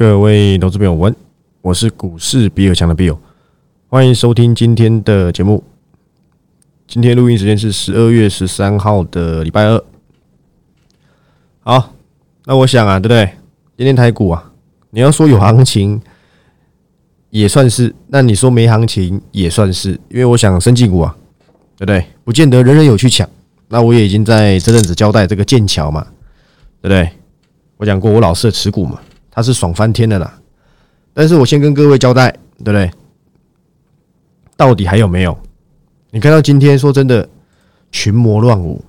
各位投资朋友，我，我是股市比尔强的 Bill，欢迎收听今天的节目。今天录音时间是十二月十三号的礼拜二。好，那我想啊，对不对？今天台股啊，你要说有行情也算是，那你说没行情也算是，因为我想升绩股啊，对不对？不见得人人有去抢。那我也已经在这阵子交代这个剑桥嘛，对不对？我讲过我老师的持股嘛。它是爽翻天的啦，但是我先跟各位交代，对不对？到底还有没有？你看到今天说真的群魔乱舞，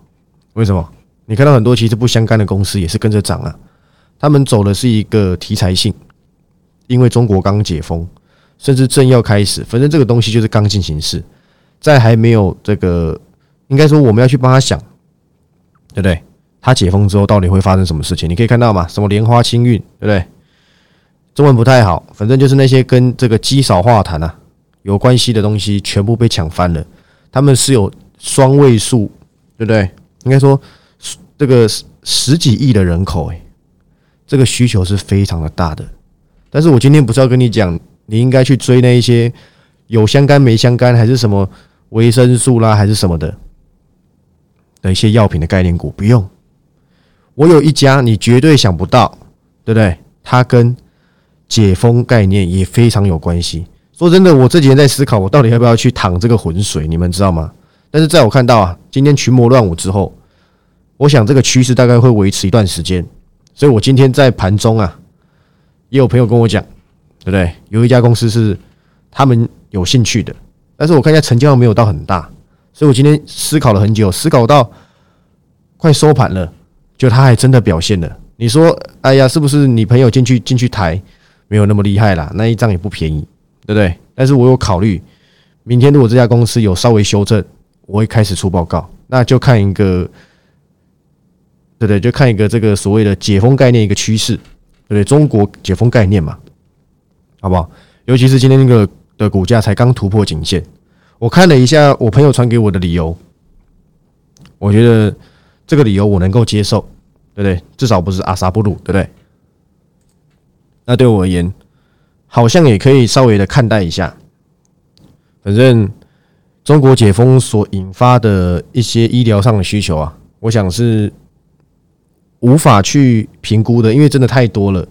为什么？你看到很多其实不相干的公司也是跟着涨啊，他们走的是一个题材性，因为中国刚解封，甚至正要开始，反正这个东西就是刚进行式，在还没有这个，应该说我们要去帮他想，对不对？他解封之后到底会发生什么事情？你可以看到嘛，什么莲花清运，对不对？中文不太好，反正就是那些跟这个积少化痰啊有关系的东西，全部被抢翻了。他们是有双位数，对不对？应该说这个十几亿的人口，诶，这个需求是非常的大的。但是我今天不是要跟你讲，你应该去追那一些有相干没相干，还是什么维生素啦，还是什么的的一些药品的概念股，不用。我有一家你绝对想不到，对不对？它跟解封概念也非常有关系。说真的，我这几天在思考，我到底要不要去淌这个浑水？你们知道吗？但是在我看到啊，今天群魔乱舞之后，我想这个趋势大概会维持一段时间。所以我今天在盘中啊，也有朋友跟我讲，对不对？有一家公司是他们有兴趣的，但是我看一下成交量没有到很大，所以我今天思考了很久，思考到快收盘了。就他还真的表现了，你说，哎呀，是不是你朋友进去进去抬没有那么厉害啦？那一张也不便宜，对不对？但是我有考虑，明天如果这家公司有稍微修正，我会开始出报告，那就看一个，对不对？就看一个这个所谓的解封概念一个趋势，对不对？中国解封概念嘛，好不好？尤其是今天那个的股价才刚突破颈线，我看了一下我朋友传给我的理由，我觉得。这个理由我能够接受，对不对？至少不是阿萨布鲁，对不对？那对我而言，好像也可以稍微的看待一下。反正中国解封所引发的一些医疗上的需求啊，我想是无法去评估的，因为真的太多了，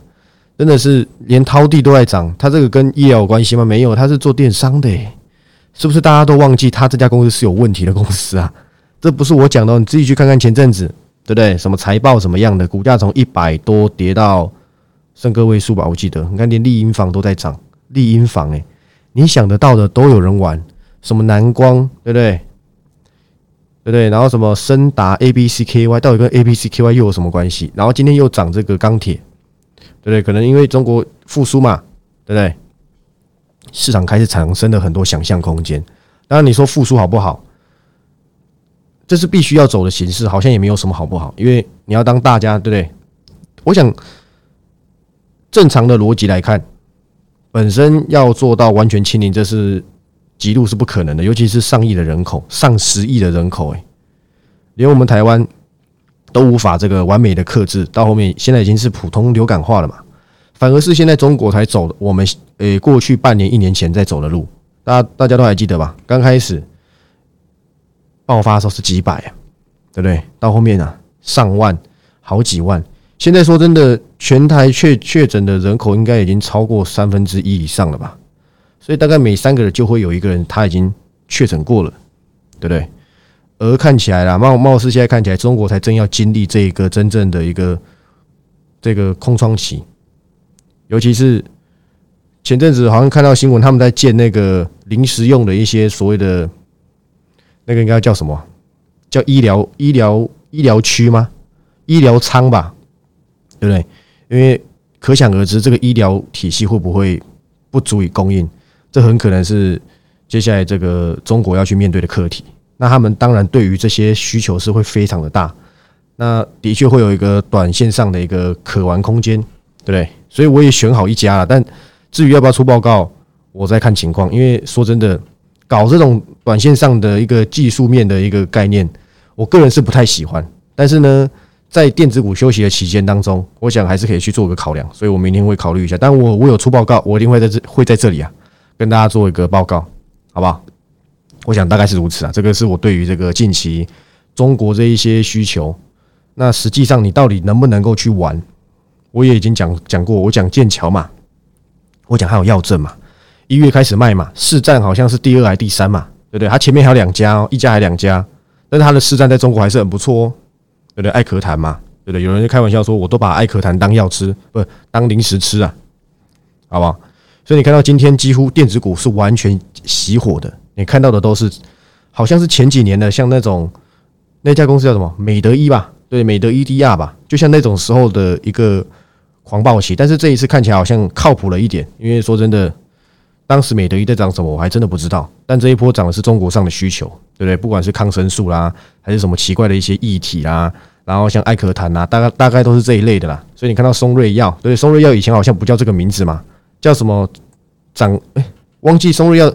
真的是连涛地都在涨。它这个跟医疗有关系吗？没有，它是做电商的，是不是？大家都忘记他这家公司是有问题的公司啊？这不是我讲的，你自己去看看前阵子，对不对？什么财报什么样的，股价从一百多跌到剩个位数吧，我记得。你看，连丽婴房都在涨，丽婴房哎，你想得到的都有人玩，什么南光，对不对？对不对？然后什么深达 A B C K Y，到底跟 A B C K Y 又有什么关系？然后今天又涨这个钢铁，对不对？可能因为中国复苏嘛，对不对？市场开始产生了很多想象空间。当然，你说复苏好不好？这是必须要走的形式，好像也没有什么好不好，因为你要当大家，对不对？我想正常的逻辑来看，本身要做到完全清零，这是极度是不可能的，尤其是上亿的人口，上十亿的人口，诶，连我们台湾都无法这个完美的克制，到后面现在已经是普通流感化了嘛，反而是现在中国才走我们诶过去半年一年前在走的路，大家大家都还记得吧？刚开始。爆发的时候是几百啊，对不对？到后面啊，上万、好几万。现在说真的，全台确确诊的人口应该已经超过三分之一以上了吧？所以大概每三个人就会有一个人他已经确诊过了，对不对？而看起来啦，貌貌似现在看起来，中国才正要经历这一个真正的一个这个空窗期。尤其是前阵子好像看到新闻，他们在建那个临时用的一些所谓的。那个应该叫什么？叫医疗医疗医疗区吗？医疗舱吧，对不对？因为可想而知，这个医疗体系会不会不足以供应？这很可能是接下来这个中国要去面对的课题。那他们当然对于这些需求是会非常的大。那的确会有一个短线上的一个可玩空间，对不对？所以我也选好一家了。但至于要不要出报告，我再看情况。因为说真的。搞这种短线上的一个技术面的一个概念，我个人是不太喜欢。但是呢，在电子股休息的期间当中，我想还是可以去做个考量，所以我明天会考虑一下。但我我有出报告，我一定会在这会在这里啊，跟大家做一个报告，好不好？我想大概是如此啊，这个是我对于这个近期中国这一些需求。那实际上你到底能不能够去玩？我也已经讲讲过，我讲剑桥嘛，我讲还有药证嘛，一月开始卖嘛，市占好像是第二还第三嘛，对不对？它前面还有两家哦，一家还两家，但是它的市占在中国还是很不错哦，对不对？艾可谈嘛，对不对？有人就开玩笑说，我都把艾可痰当药吃，不当零食吃啊，好不好？所以你看到今天几乎电子股是完全熄火的，你看到的都是好像是前几年的，像那种那家公司叫什么美德一吧。对，美德 EDR 吧，就像那种时候的一个狂暴期，但是这一次看起来好像靠谱了一点。因为说真的，当时美德一在涨什么，我还真的不知道。但这一波涨的是中国上的需求，对不对？不管是抗生素啦，还是什么奇怪的一些液体啦，然后像艾可坦呐，大概大概都是这一类的啦。所以你看到松瑞药，对，松瑞药以前好像不叫这个名字嘛，叫什么长？哎，忘记松瑞药，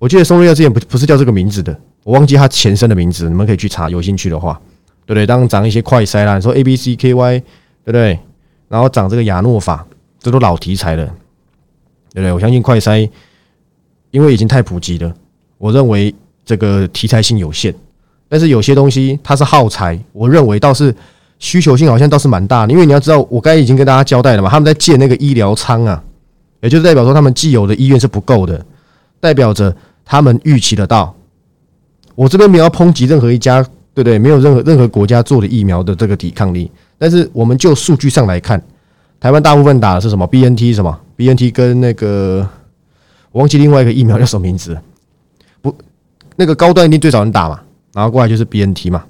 我记得松瑞药之前不不是叫这个名字的，我忘记它前身的名字，你们可以去查，有兴趣的话。对不对？当涨一些快筛啦，你说 A、B、C、K、Y，对不对？然后涨这个亚诺法，这都老题材了，对不对？我相信快筛，因为已经太普及了，我认为这个题材性有限。但是有些东西它是耗材，我认为倒是需求性好像倒是蛮大的。因为你要知道，我刚才已经跟大家交代了嘛，他们在建那个医疗舱啊，也就是代表说他们既有的医院是不够的，代表着他们预期得到。我这边没有抨击任何一家。对不对？没有任何任何国家做的疫苗的这个抵抗力，但是我们就数据上来看，台湾大部分打的是什么？B N T 什么？B N T 跟那个我忘记另外一个疫苗叫什么名字？不，那个高端一定最少人打嘛，然后过来就是 B N T 嘛，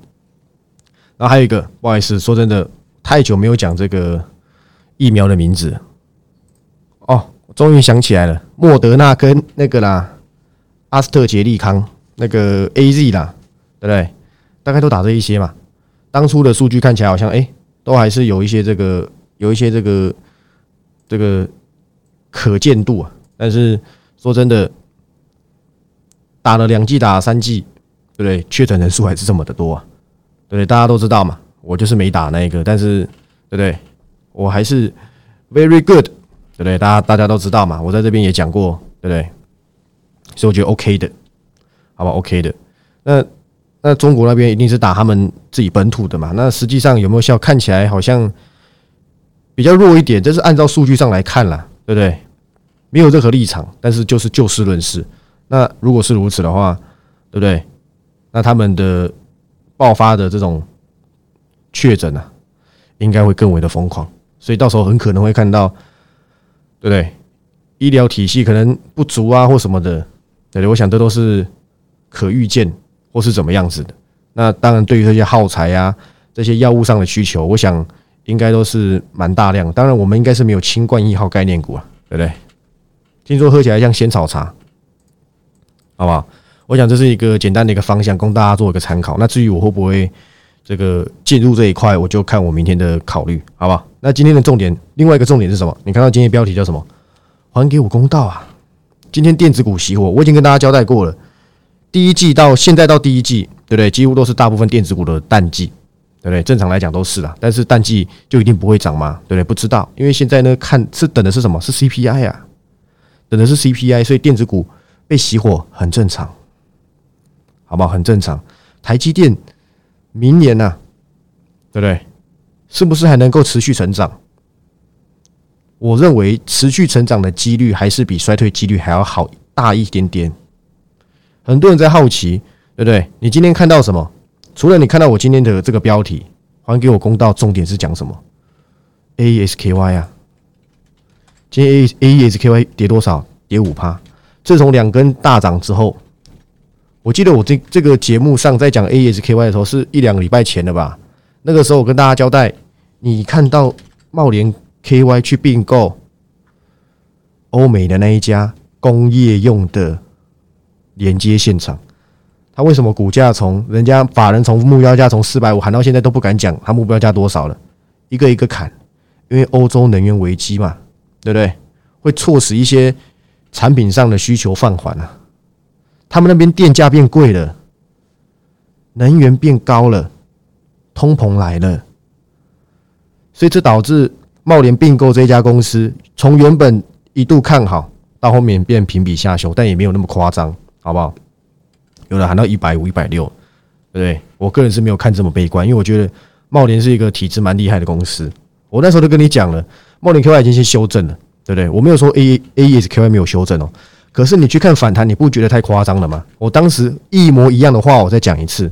然后还有一个，不好意思，说真的，太久没有讲这个疫苗的名字哦，终于想起来了，莫德纳跟那个啦，阿斯特捷利康那个 A Z 啦，对不对？大概都打这一些嘛，当初的数据看起来好像哎，都还是有一些这个有一些这个这个可见度啊。但是说真的，打了两季，打了三季，对不对？确诊人数还是这么的多，对不对？大家都知道嘛，我就是没打那一个，但是对不对？我还是 very good，对不对？大家大家都知道嘛，我在这边也讲过，对不对？所以我觉得 OK 的，好吧，OK 的，那。那中国那边一定是打他们自己本土的嘛？那实际上有没有效？看起来好像比较弱一点。这是按照数据上来看了，对不对？没有任何立场，但是就是就事论事。那如果是如此的话，对不对？那他们的爆发的这种确诊啊，应该会更为的疯狂。所以到时候很可能会看到，对不对？医疗体系可能不足啊，或什么的，对对？我想这都是可预见。或是怎么样子的？那当然，对于这些耗材呀、这些药物上的需求，我想应该都是蛮大量。当然，我们应该是没有清冠一号概念股啊，对不对？听说喝起来像仙草茶，好不好？我想这是一个简单的一个方向，供大家做一个参考。那至于我会不会这个进入这一块，我就看我明天的考虑，好吧？那今天的重点，另外一个重点是什么？你看到今天标题叫什么？还给我公道啊！今天电子股熄火，我已经跟大家交代过了。第一季到现在到第一季，对不对？几乎都是大部分电子股的淡季，对不对？正常来讲都是啦，但是淡季就一定不会涨吗？对不对？不知道，因为现在呢，看是等的是什么？是 CPI 啊，等的是 CPI，所以电子股被熄火很正常，好不好？很正常。台积电明年呢，对不对？是不是还能够持续成长？我认为持续成长的几率还是比衰退几率还要好大一点点。很多人在好奇，对不对？你今天看到什么？除了你看到我今天的这个标题，还给我公道，重点是讲什么？ASKY 啊，今天 A ASKY 跌多少？跌五趴。自从两根大涨之后，我记得我这这个节目上在讲 ASKY 的时候，是一两个礼拜前的吧？那个时候我跟大家交代，你看到茂联 KY 去并购欧美的那一家工业用的。连接现场，他为什么股价从人家法人从目标价从四百五喊到现在都不敢讲他目标价多少了，一个一个砍，因为欧洲能源危机嘛，对不对？会促使一些产品上的需求放缓啊，他们那边电价变贵了，能源变高了，通膨来了，所以这导致茂联并购这家公司，从原本一度看好，到后面变评比下修，但也没有那么夸张，好不好？有的喊到一百五、一百六，对不对？我个人是没有看这么悲观，因为我觉得茂联是一个体质蛮厉害的公司。我那时候都跟你讲了，茂联 QY 已经先修正了，对不对？我没有说 A A E S QY 没有修正哦。可是你去看反弹，你不觉得太夸张了吗？我当时一模一样的话，我再讲一次，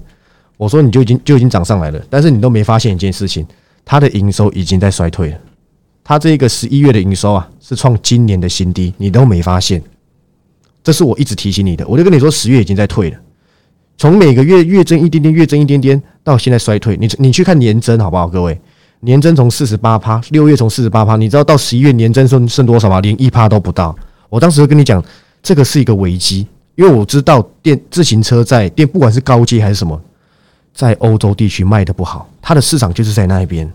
我说你就已经就已经涨上来了，但是你都没发现一件事情，它的营收已经在衰退了。它这个十一月的营收啊，是创今年的新低，你都没发现。这是我一直提醒你的，我就跟你说，十月已经在退了，从每个月月增一点点，月增一点点，到现在衰退。你你去看年增好不好，各位？年增从四十八趴，六月从四十八趴，你知道到十一月年增剩剩多少吗？连一趴都不到。我当时跟你讲。这个是一个危机，因为我知道电自行车在电，不管是高阶还是什么，在欧洲地区卖的不好，它的市场就是在那一边。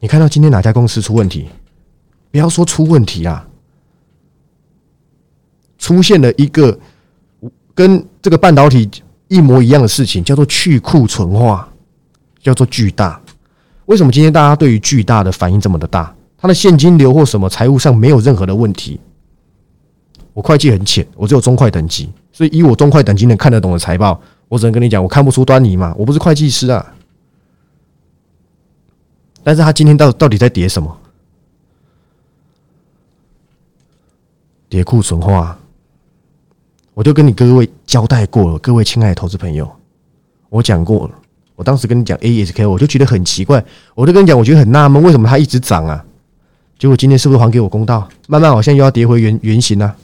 你看到今天哪家公司出问题？不要说出问题啊，出现了一个跟这个半导体一模一样的事情，叫做去库存化，叫做巨大。为什么今天大家对于巨大的反应这么的大？它的现金流或什么财务上没有任何的问题。我会计很浅，我只有中快等级，所以以我中快等级能看得懂的财报，我只能跟你讲，我看不出端倪嘛，我不是会计师啊。但是他今天到到底在叠什么？叠库存化，我就跟你各位交代过了，各位亲爱的投资朋友，我讲过了，我当时跟你讲 ASK，我就觉得很奇怪，我就跟你讲，我觉得很纳闷，为什么它一直涨啊？结果今天是不是还给我公道？慢慢好像又要跌回原原形啊？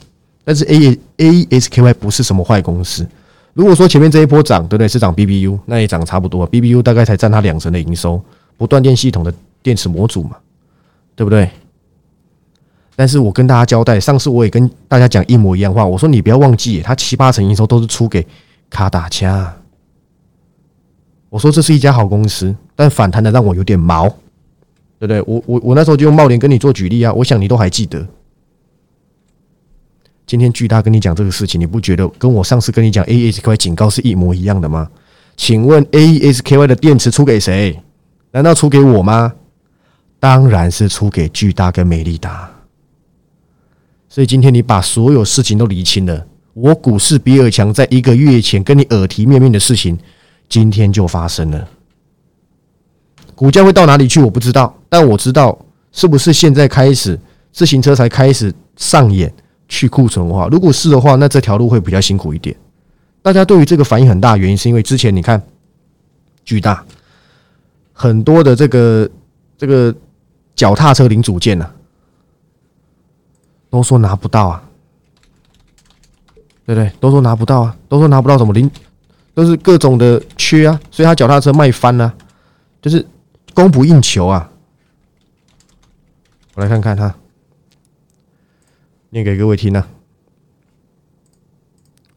但是 A A S K Y 不是什么坏公司。如果说前面这一波涨，对不对？是涨 B B U，那也涨差不多。B B U 大概才占它两成的营收，不断电系统的电池模组嘛，对不对？但是我跟大家交代，上次我也跟大家讲一模一样话，我说你不要忘记，它七八成营收都是出给卡达加。我说这是一家好公司，但反弹的让我有点毛，对不对？我我我那时候就用茂林跟你做举例啊，我想你都还记得。今天巨大跟你讲这个事情，你不觉得跟我上次跟你讲 A S K Y 警告是一模一样的吗？请问 A S K Y 的电池出给谁？难道出给我吗？当然是出给巨大跟美利达。所以今天你把所有事情都理清了，我股市比尔强在一个月前跟你耳提面命的事情，今天就发生了。股价会到哪里去？我不知道，但我知道是不是现在开始自行车才开始上演。去库存化，如果是的话，那这条路会比较辛苦一点。大家对于这个反应很大，原因是因为之前你看，巨大很多的这个这个脚踏车零组件呢，都说拿不到啊，对不对？都说拿不到啊，都说拿不到什么零，都是各种的缺啊，所以他脚踏车卖翻了，就是供不应求啊。我来看看他。念给各位听呢，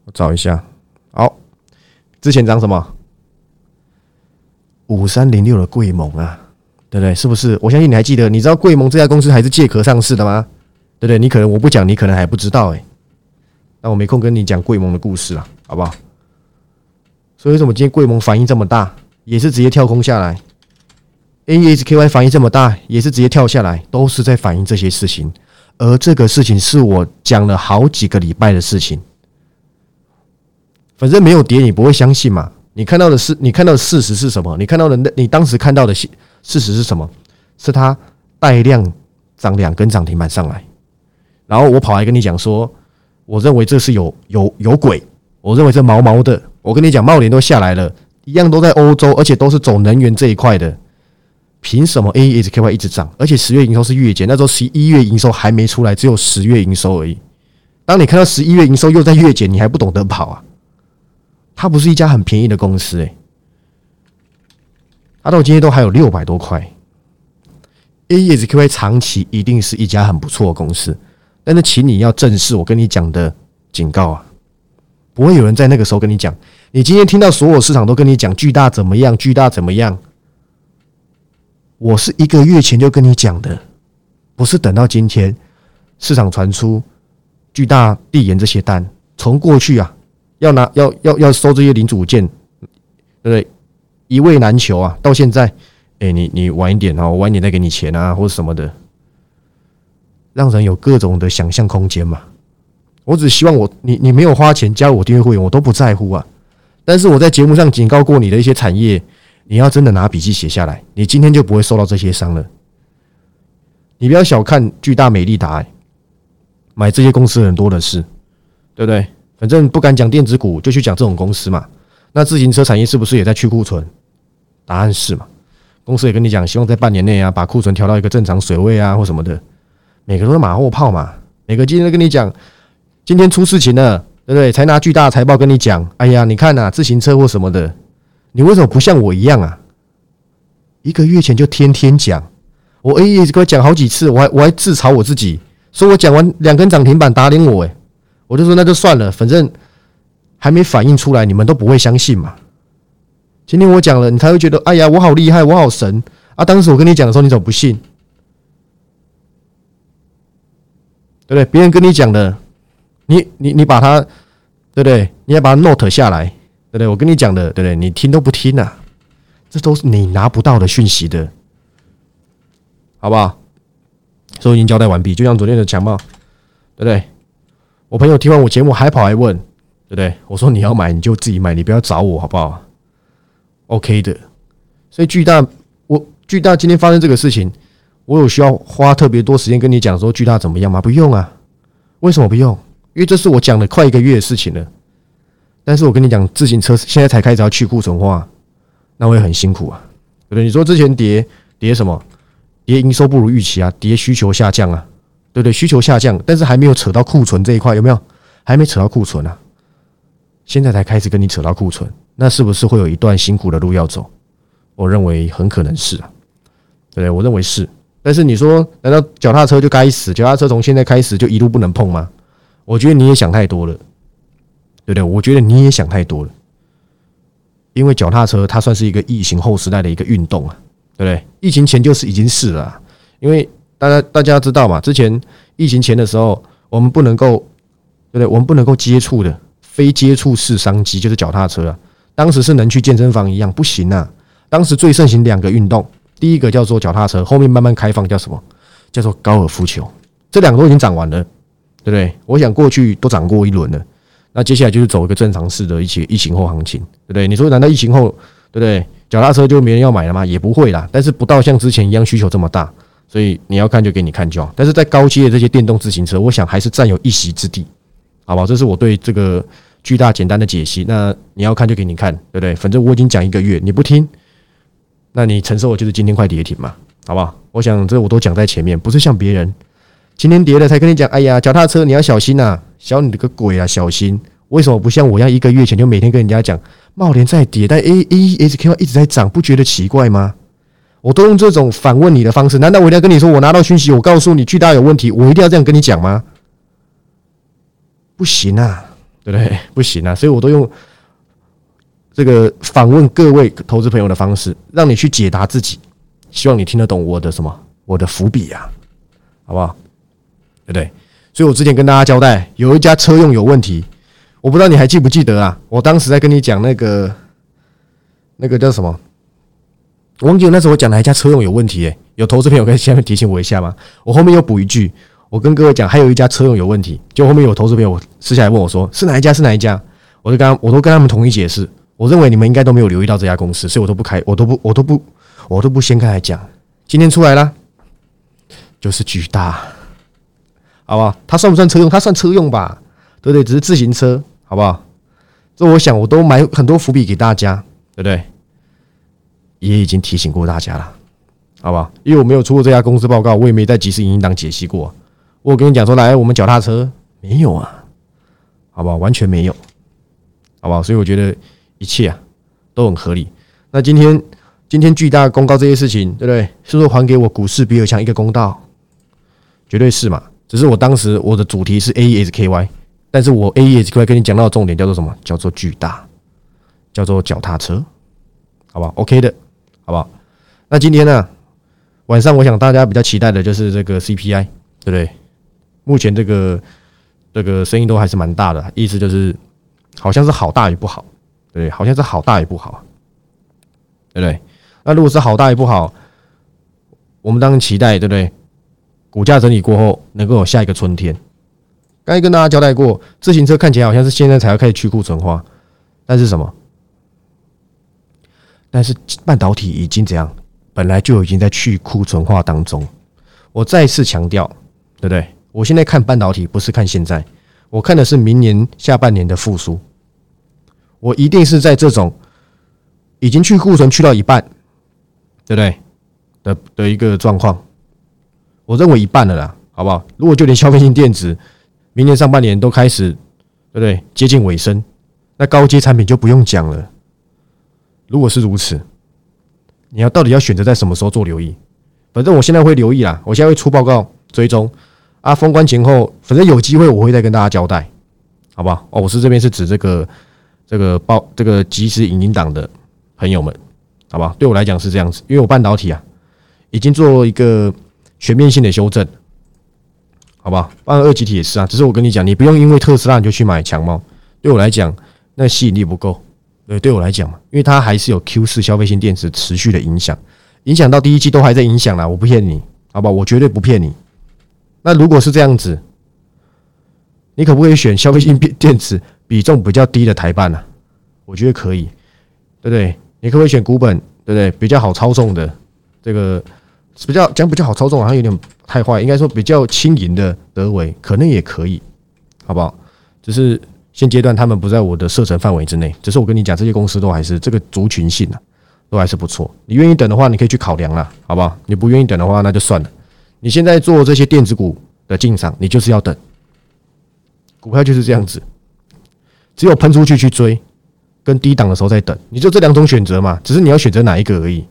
我找一下。好，之前涨什么？五三零六的贵盟啊，对不对？是不是？我相信你还记得。你知道贵盟这家公司还是借壳上市的吗？对不对？你可能我不讲，你可能还不知道哎。那我没空跟你讲贵盟的故事了，好不好？所以为什么今天贵盟反应这么大，也是直接跳空下来？A H K Y 反应这么大，也是直接跳下来，都是在反映这些事情。而这个事情是我讲了好几个礼拜的事情，反正没有跌，你不会相信嘛？你看到的是，你看到的事实是什么？你看到的那，你当时看到的事事实是什么？是它带量涨两根涨停板上来，然后我跑来跟你讲说，我认为这是有有有鬼，我认为这毛毛的。我跟你讲，茂联都下来了，一样都在欧洲，而且都是走能源这一块的。凭什么 A E S K Y 一直涨？而且十月营收是月减，那时候十一月营收还没出来，只有十月营收而已。当你看到十一月营收又在月减，你还不懂得跑啊？它不是一家很便宜的公司诶，它到今天都还有六百多块。A E S K Y 长期一定是一家很不错的公司，但是请你要正视我跟你讲的警告啊！不会有人在那个时候跟你讲，你今天听到所有市场都跟你讲巨大怎么样，巨大怎么样？我是一个月前就跟你讲的，不是等到今天市场传出巨大地延这些单，从过去啊要拿要要要收这些零组件，对不对？一位难求啊，到现在哎，你你晚一点哦，晚一点再给你钱啊，或者什么的，让人有各种的想象空间嘛。我只希望我你你没有花钱加入我订阅会员，我都不在乎啊。但是我在节目上警告过你的一些产业，你要真的拿笔记写下来，你今天就不会受到这些伤了。你不要小看巨大美丽达，买这些公司很多的是，对不对？反正不敢讲电子股，就去讲这种公司嘛。那自行车产业是不是也在去库存？答案是嘛。公司也跟你讲，希望在半年内啊，把库存调到一个正常水位啊，或什么的。每个都是马后炮嘛。每个今天都跟你讲，今天出事情了，对不对？才拿巨大的财报跟你讲，哎呀，你看呐，自行车或什么的，你为什么不像我一样啊？一个月前就天天讲。我 A E 跟我讲好几次，我还我还自嘲我自己，说我讲完两根涨停板打脸我，诶，我就说那就算了，反正还没反应出来，你们都不会相信嘛。今天我讲了，你才会觉得哎呀，我好厉害，我好神啊！当时我跟你讲的时候，你怎么不信？对不对？别人跟你讲的，你你你把它，对不对？你要把它 note 下来，对不对？我跟你讲的，对不对？你听都不听啊，这都是你拿不到的讯息的。好不好？所以已经交代完毕，就像昨天的强暴，对不对？我朋友听完我节目还跑来问，对不对？我说你要买你就自己买，你不要找我，好不好？OK 的。所以巨大，我巨大今天发生这个事情，我有需要花特别多时间跟你讲说巨大怎么样吗？不用啊。为什么不用？因为这是我讲了快一个月的事情了。但是我跟你讲，自行车现在才开始要去库存化，那会很辛苦啊，对不对？你说之前跌跌什么？跌营收不如预期啊，跌需求下降啊，对不对？需求下降，但是还没有扯到库存这一块，有没有？还没扯到库存啊，现在才开始跟你扯到库存，那是不是会有一段辛苦的路要走？我认为很可能是啊，对不对？我认为是。但是你说，难道脚踏车就该死？脚踏车从现在开始就一路不能碰吗？我觉得你也想太多了，对不对？我觉得你也想太多了，因为脚踏车它算是一个疫情后时代的一个运动啊。对不对？疫情前就是已经是了，因为大家大家知道嘛，之前疫情前的时候，我们不能够，对不对？我们不能够接触的非接触式商机就是脚踏车啊。当时是能去健身房一样不行啊。当时最盛行两个运动，第一个叫做脚踏车，后面慢慢开放叫什么？叫做高尔夫球。这两个都已经涨完了，对不对？我想过去都涨过一轮了，那接下来就是走一个正常式的一些疫情后行情，对不对？你说难道疫情后，对不对？脚踏车就没人要买了吗？也不会啦，但是不到像之前一样需求这么大，所以你要看就给你看就好。但是在高阶的这些电动自行车，我想还是占有一席之地，好不好？这是我对这个巨大简单的解析。那你要看就给你看，对不对？反正我已经讲一个月，你不听，那你承受的就是今天快跌停嘛，好不好？我想这我都讲在前面，不是像别人今天跌了才跟你讲，哎呀，脚踏车你要小心呐，小你的个鬼啊，小心！为什么不像我一样一个月前就每天跟人家讲？茂联在跌，但 A A E S Q 一直在涨，不觉得奇怪吗？我都用这种反问你的方式，难道我一定要跟你说，我拿到讯息，我告诉你巨大有问题，我一定要这样跟你讲吗？不行啊，对不对？不行啊，所以我都用这个反问各位投资朋友的方式，让你去解答自己，希望你听得懂我的什么，我的伏笔呀，好不好？对不对？所以我之前跟大家交代，有一家车用有问题。我不知道你还记不记得啊？我当时在跟你讲那个，那个叫什么？我忘记那时候我讲哪一家车用有问题诶，有投资朋友可以下面提醒我一下吗？我后面又补一句，我跟各位讲，还有一家车用有问题，就后面有投资朋友私下来问我说是哪一家？是哪一家？我就跟他我都跟他们统一解释，我认为你们应该都没有留意到这家公司，所以我都不开，我都不，我都不，我都不先开来讲。今天出来了，就是巨大，好不好？它算不算车用？它算车用吧，对不对？只是自行车。好不好？这我想我都埋很多伏笔给大家，对不对？也已经提醒过大家了，好不好？因为我没有出过这家公司报告，我也没在即时影音档解析过。我跟你讲说，来我们脚踏车没有啊，好不好？完全没有，好不好？所以我觉得一切啊都很合理。那今天今天巨大公告这些事情，对不对？是不是还给我股市比尔强一个公道？绝对是嘛。只是我当时我的主题是 A E S K Y。但是我 A E S K Y 跟你讲到的重点叫做什么？叫做巨大，叫做脚踏车，好不好？OK 的，好不好？那今天呢，晚上我想大家比较期待的就是这个 C P I，对不对？目前这个这个声音都还是蛮大的，意思就是好像是好大也不好，对，好像是好大也不好，对不对？那如果是好大也不好，我们当然期待，对不对？股价整理过后，能够有下一个春天。刚才跟大家交代过，自行车看起来好像是现在才要开始去库存化，但是什么？但是半导体已经怎样？本来就已经在去库存化当中。我再次强调，对不对？我现在看半导体不是看现在，我看的是明年下半年的复苏。我一定是在这种已经去库存去到一半，对不对？的的一个状况，我认为一半了啦，好不好？如果就连消费性电子明年上半年都开始，对不对？接近尾声，那高阶产品就不用讲了。如果是如此，你要到底要选择在什么时候做留意？反正我现在会留意啦，我现在会出报告追踪啊。封关前后，反正有机会我会再跟大家交代，好不好？哦，我是这边是指这个这个报这个即时影音档的朋友们，好吧？对我来讲是这样子，因为我半导体啊已经做一个全面性的修正，好吧？包括二级体也是啊，只是我跟你讲，你不用因为特斯拉你就去买强猫，对我来讲那吸引力不够。对，对我来讲嘛，因为它还是有 Q 四消费性电池持续的影响，影响到第一季都还在影响啦，我不骗你，好吧，我绝对不骗你。那如果是这样子，你可不可以选消费性电电池比重比较低的台办呢？我觉得可以，对不对？你可不可以选股本，对不对？比较好操纵的这个比较讲比较好操纵，好像有点太坏，应该说比较轻盈的德维可能也可以，好不好？只是。现阶段他们不在我的射程范围之内，只是我跟你讲，这些公司都还是这个族群性啊，都还是不错。你愿意等的话，你可以去考量了，好不好？你不愿意等的话，那就算了。你现在做这些电子股的进场，你就是要等，股票就是这样子，只有喷出去去追，跟低档的时候再等，你就这两种选择嘛，只是你要选择哪一个而已。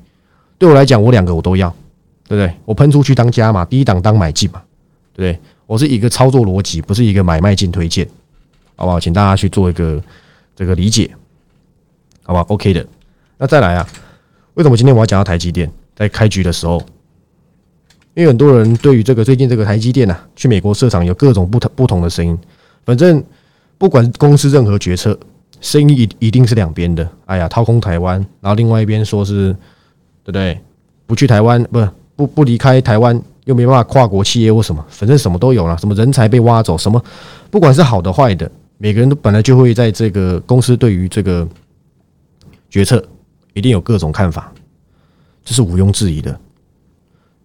对我来讲，我两个我都要，对不对？我喷出去当加嘛，低档当买进嘛，对不对？我是一个操作逻辑，不是一个买卖进推荐。好不好？请大家去做一个这个理解，好吧？OK 的。那再来啊？为什么今天我要讲到台积电？在开局的时候，因为很多人对于这个最近这个台积电呐，去美国设厂有各种不同不同的声音。反正不管公司任何决策，声音一一定是两边的。哎呀，掏空台湾，然后另外一边说是，对不对？不去台湾，不不不离开台湾，又没办法跨国企业或什么，反正什么都有了。什么人才被挖走，什么不管是好的坏的。每个人都本来就会在这个公司对于这个决策一定有各种看法，这是毋庸置疑的。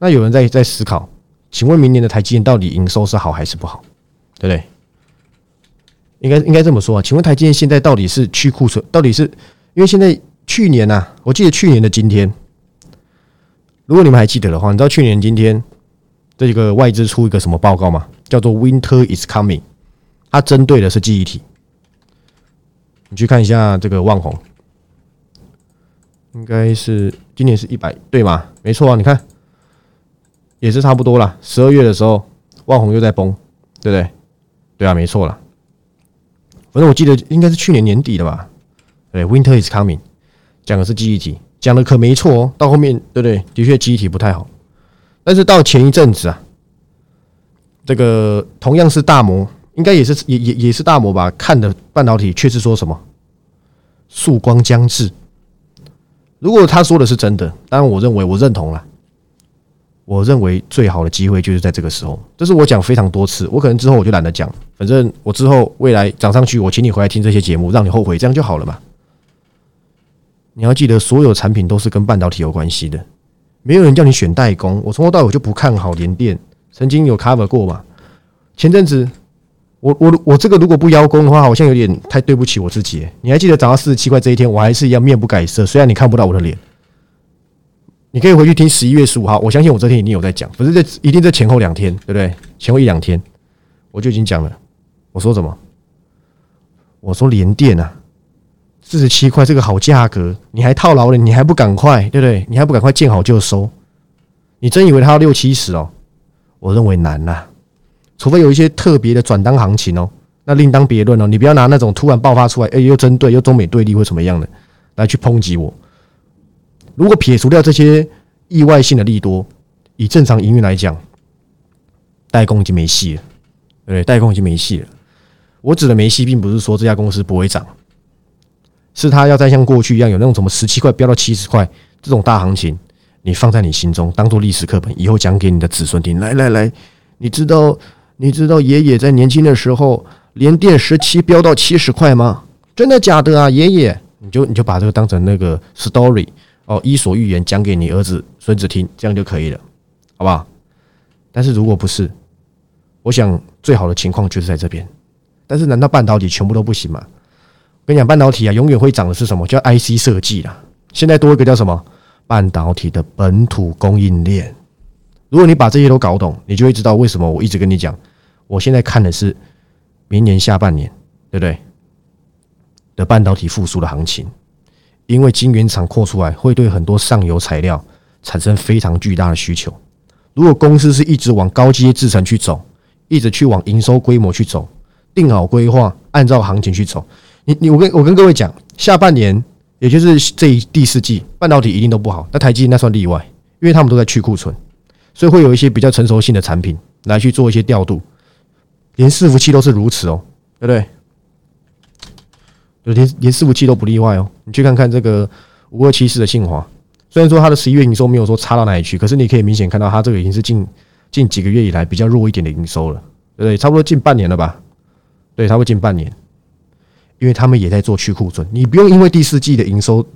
那有人在在思考，请问明年的台积电到底营收是好还是不好？对不对？应该应该这么说啊？请问台积电现在到底是去库存？到底是因为现在去年呐？我记得去年的今天，如果你们还记得的话，你知道去年今天这个外资出一个什么报告吗？叫做 “Winter is coming”。它针对的是记忆体，你去看一下这个万红，应该是今年是一百对吗？没错啊，你看也是差不多了。十二月的时候，万红又在崩，对不对？对啊，没错了。反正我记得应该是去年年底的吧？对，Winter is coming，讲的是记忆体，讲的可没错哦。到后面，对不对？的确记忆体不太好，但是到前一阵子啊，这个同样是大模。应该也是也也也是大摩吧？看的半导体却是说什么曙光将至。如果他说的是真的，当然我认为我认同了。我认为最好的机会就是在这个时候。这是我讲非常多次，我可能之后我就懒得讲。反正我之后未来涨上去，我请你回来听这些节目，让你后悔，这样就好了嘛。你要记得，所有产品都是跟半导体有关系的。没有人叫你选代工，我从头到尾就不看好联电。曾经有 cover 过嘛？前阵子。我我我这个如果不邀功的话，好像有点太对不起我自己。你还记得涨到四十七块这一天，我还是一样面不改色，虽然你看不到我的脸。你可以回去听十一月十五号，我相信我这天一定有在讲，不是在一定在前后两天，对不对？前后一两天我就已经讲了。我说什么？我说连电啊，四十七块这个好价格，你还套牢了，你还不赶快，对不对？你还不赶快见好就收？你真以为它要六七十哦？我认为难呐。除非有一些特别的转单行情哦，那另当别论哦。你不要拿那种突然爆发出来，哎，又针对又中美对立或什么样的来去抨击我。如果撇除掉这些意外性的利多，以正常营运来讲，代工已经没戏了，对，代工已经没戏了。我指的没戏，并不是说这家公司不会涨，是它要再像过去一样有那种什么十七块飙到七十块这种大行情，你放在你心中当做历史课本，以后讲给你的子孙听。来来来，你知道你知道爷爷在年轻的时候连电十七飙到七十块吗？真的假的啊，爷爷？你就你就把这个当成那个 story 哦，伊索寓言讲给你儿子孙子听，这样就可以了，好不好？但是如果不是，我想最好的情况就是在这边。但是难道半导体全部都不行吗？跟你讲，半导体啊，永远会涨的是什么？叫 IC 设计啦。现在多一个叫什么？半导体的本土供应链。如果你把这些都搞懂，你就会知道为什么我一直跟你讲，我现在看的是明年下半年，对不对？的半导体复苏的行情，因为晶圆厂扩出来，会对很多上游材料产生非常巨大的需求。如果公司是一直往高阶制程去走，一直去往营收规模去走，定好规划，按照行情去走。你你我跟我跟各位讲，下半年也就是这一第四季，半导体一定都不好。那台积那算例外，因为他们都在去库存，所以会有一些比较成熟性的产品来去做一些调度。连伺服器都是如此哦，对不对？连连伺服器都不例外哦。你去看看这个五二七四的信华，虽然说它的十一月营收没有说差到哪里去，可是你可以明显看到它这个已经是近近几个月以来比较弱一点的营收了，对不对？差不多近半年了吧？对，差不多近半年。因为他们也在做去库存，你不用因为第四季的营收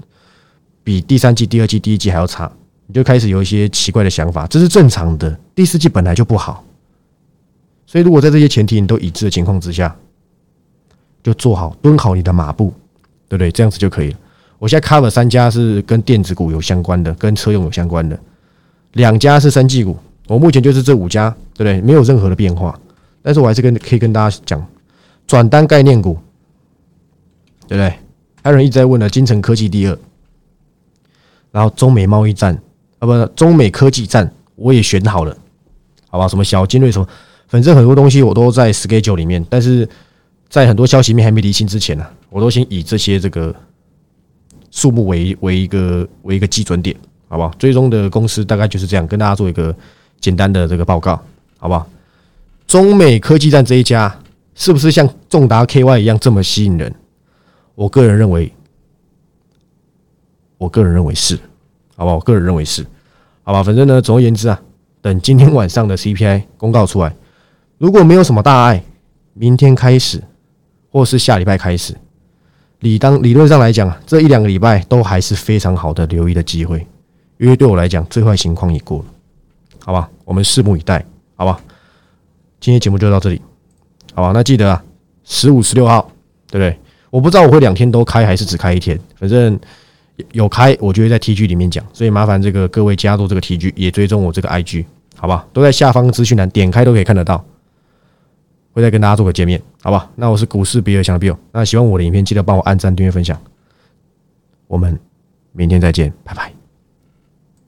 比第三季、第二季、第一季还要差，你就开始有一些奇怪的想法，这是正常的。第四季本来就不好，所以如果在这些前提你都一致的情况之下，就做好蹲好你的马步，对不对？这样子就可以了。我现在 cover 三家是跟电子股有相关的，跟车用有相关的，两家是三季股，我目前就是这五家，对不对？没有任何的变化，但是我还是跟可以跟大家讲，转单概念股。对不对？还有人一直在问呢，金城科技第二，然后中美贸易战啊，不，中美科技战我也选好了，好吧？什么小金瑞什么，反正很多东西我都在 schedule 里面，但是在很多消息面还没理清之前呢，我都先以这些这个数目为为一个为一个基准点，好不好？最终的公司大概就是这样，跟大家做一个简单的这个报告，好不好？中美科技战这一家是不是像重达 KY 一样这么吸引人？我个人认为，我个人认为是，好吧？我个人认为是，好吧？反正呢，总而言之啊，等今天晚上的 CPI 公告出来，如果没有什么大碍，明天开始，或是下礼拜开始，理当理论上来讲，这一两个礼拜都还是非常好的留意的机会，因为对我来讲，最坏情况已过了，好吧？我们拭目以待，好吧？今天节目就到这里，好吧？那记得啊，十五、十六号，对不对？我不知道我会两天都开还是只开一天，反正有开，我就会在 T G 里面讲，所以麻烦这个各位加入这个 T G，也追踪我这个 I G，好吧？都在下方资讯栏，点开都可以看得到。会再跟大家做个见面，好吧？那我是股市比尔强的 Bill，那喜欢我的影片记得帮我按赞、订阅、分享，我们明天再见，拜拜。